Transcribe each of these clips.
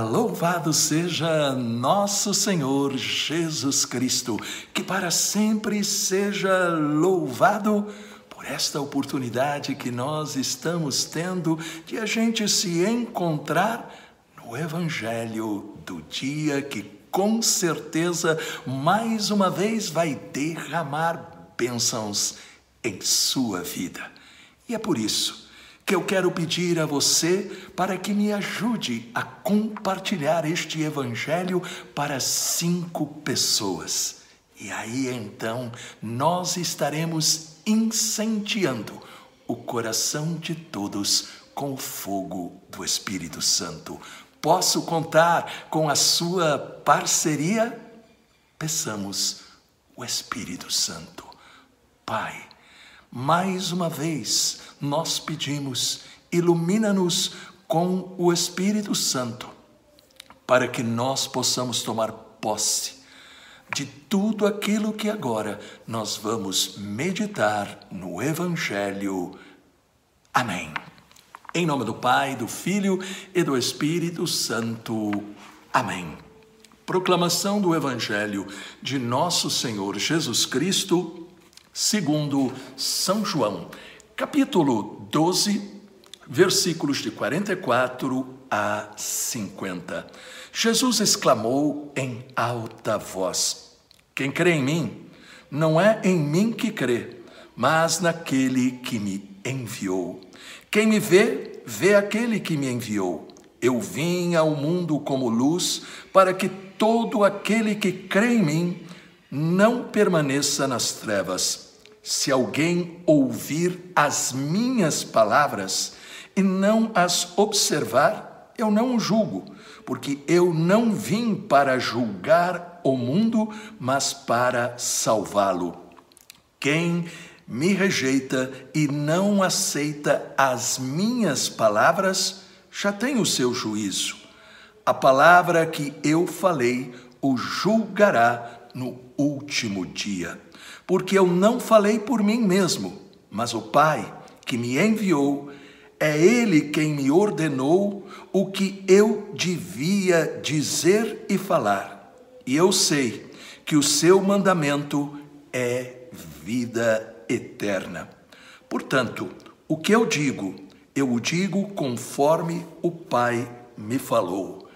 Louvado seja nosso Senhor Jesus Cristo, que para sempre seja louvado por esta oportunidade que nós estamos tendo de a gente se encontrar no Evangelho do dia que com certeza mais uma vez vai derramar bênçãos em sua vida. E é por isso que eu quero pedir a você para que me ajude a compartilhar este evangelho para cinco pessoas. E aí então nós estaremos incendiando o coração de todos com o fogo do Espírito Santo. Posso contar com a sua parceria? Peçamos o Espírito Santo. Pai, mais uma vez, nós pedimos, ilumina-nos com o Espírito Santo, para que nós possamos tomar posse de tudo aquilo que agora nós vamos meditar no Evangelho. Amém. Em nome do Pai, do Filho e do Espírito Santo. Amém. Proclamação do Evangelho de Nosso Senhor Jesus Cristo segundo São João, capítulo 12, versículos de 44 a 50. Jesus exclamou em alta voz: Quem crê em mim, não é em mim que crê, mas naquele que me enviou. Quem me vê, vê aquele que me enviou. Eu vim ao mundo como luz, para que todo aquele que crê em mim não permaneça nas trevas. Se alguém ouvir as minhas palavras e não as observar, eu não o julgo, porque eu não vim para julgar o mundo, mas para salvá-lo. Quem me rejeita e não aceita as minhas palavras, já tem o seu juízo. A palavra que eu falei o julgará no último dia. Porque eu não falei por mim mesmo, mas o Pai que me enviou, é Ele quem me ordenou o que eu devia dizer e falar. E eu sei que o seu mandamento é vida eterna. Portanto, o que eu digo, eu o digo conforme o Pai me falou.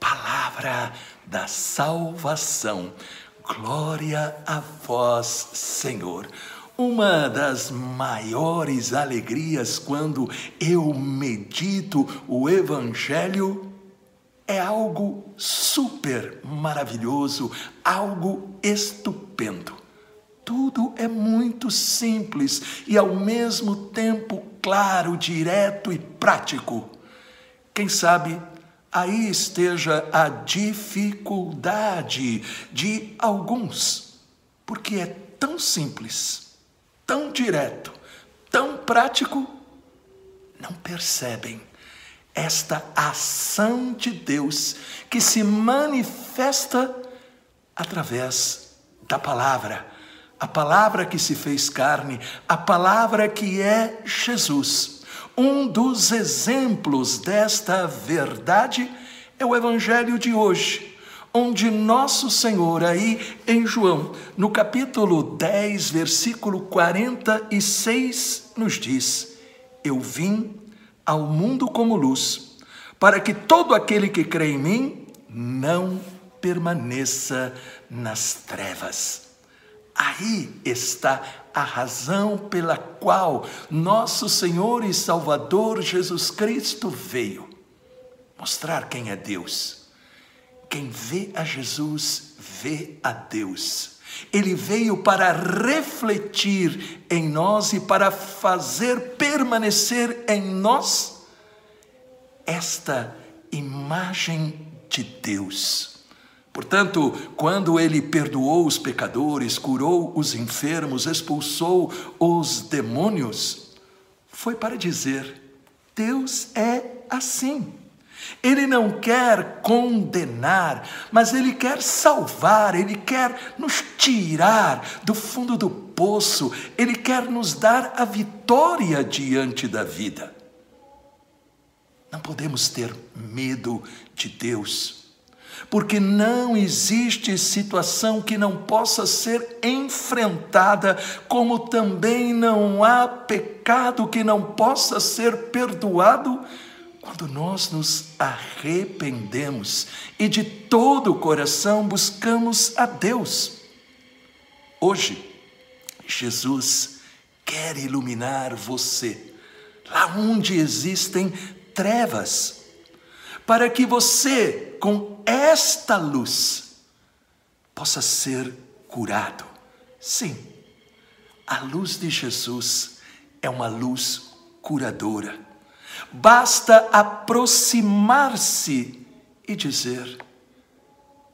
Palavra da salvação. Glória a vós, Senhor. Uma das maiores alegrias quando eu medito o Evangelho é algo super maravilhoso, algo estupendo. Tudo é muito simples e ao mesmo tempo claro, direto e prático. Quem sabe aí esteja a dificuldade de alguns, porque é tão simples, tão direto, tão prático, não percebem esta ação de Deus que se manifesta através da palavra, a palavra que se fez carne, a palavra que é Jesus. Um dos exemplos desta verdade é o evangelho de hoje, onde nosso Senhor, aí em João, no capítulo 10, versículo 46, nos diz: Eu vim ao mundo como luz, para que todo aquele que crê em mim não permaneça nas trevas. Aí está a razão pela qual nosso Senhor e Salvador Jesus Cristo veio mostrar quem é Deus. Quem vê a Jesus, vê a Deus. Ele veio para refletir em nós e para fazer permanecer em nós esta imagem de Deus. Portanto, quando ele perdoou os pecadores, curou os enfermos, expulsou os demônios, foi para dizer: Deus é assim. Ele não quer condenar, mas ele quer salvar, ele quer nos tirar do fundo do poço, ele quer nos dar a vitória diante da vida. Não podemos ter medo de Deus, porque não existe situação que não possa ser enfrentada, como também não há pecado que não possa ser perdoado quando nós nos arrependemos e de todo o coração buscamos a Deus. Hoje, Jesus quer iluminar você lá onde existem trevas, para que você, com esta luz, possa ser curado. Sim, a luz de Jesus é uma luz curadora. Basta aproximar-se e dizer: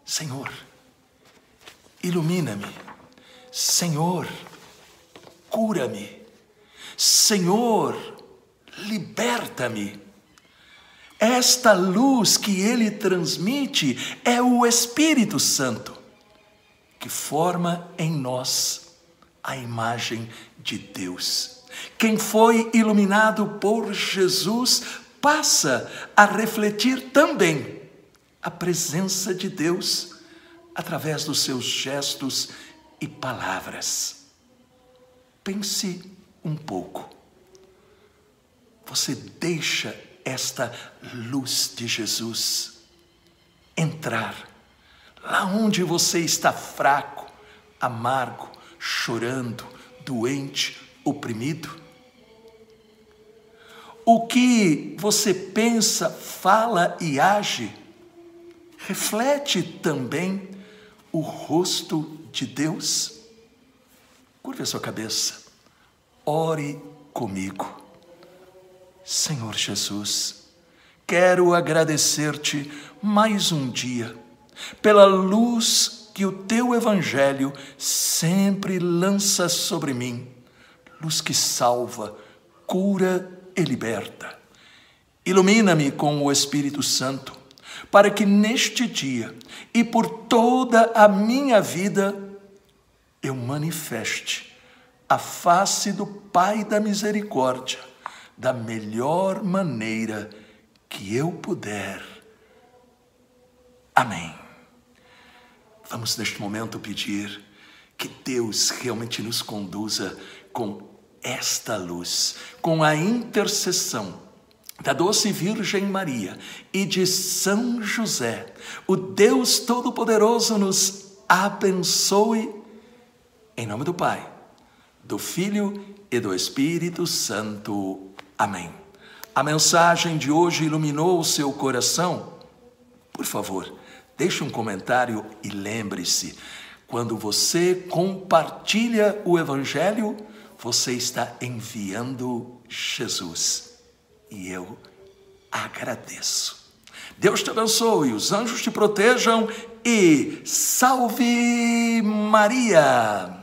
Senhor, ilumina-me. Senhor, cura-me. Senhor, liberta-me. Esta luz que ele transmite é o Espírito Santo, que forma em nós a imagem de Deus. Quem foi iluminado por Jesus passa a refletir também a presença de Deus através dos seus gestos e palavras. Pense um pouco. Você deixa esta luz de Jesus entrar lá onde você está fraco, amargo, chorando, doente, oprimido? O que você pensa, fala e age reflete também o rosto de Deus? Curve a sua cabeça, ore comigo. Senhor Jesus, quero agradecer-te mais um dia pela luz que o teu Evangelho sempre lança sobre mim, luz que salva, cura e liberta. Ilumina-me com o Espírito Santo, para que neste dia e por toda a minha vida eu manifeste a face do Pai da Misericórdia da melhor maneira que eu puder. Amém. Vamos neste momento pedir que Deus realmente nos conduza com esta luz, com a intercessão da doce Virgem Maria e de São José. O Deus Todo-Poderoso nos abençoe. Em nome do Pai, do Filho e do Espírito Santo. Amém. A mensagem de hoje iluminou o seu coração? Por favor, deixe um comentário e lembre-se: quando você compartilha o Evangelho, você está enviando Jesus. E eu agradeço. Deus te abençoe, os anjos te protejam e salve Maria!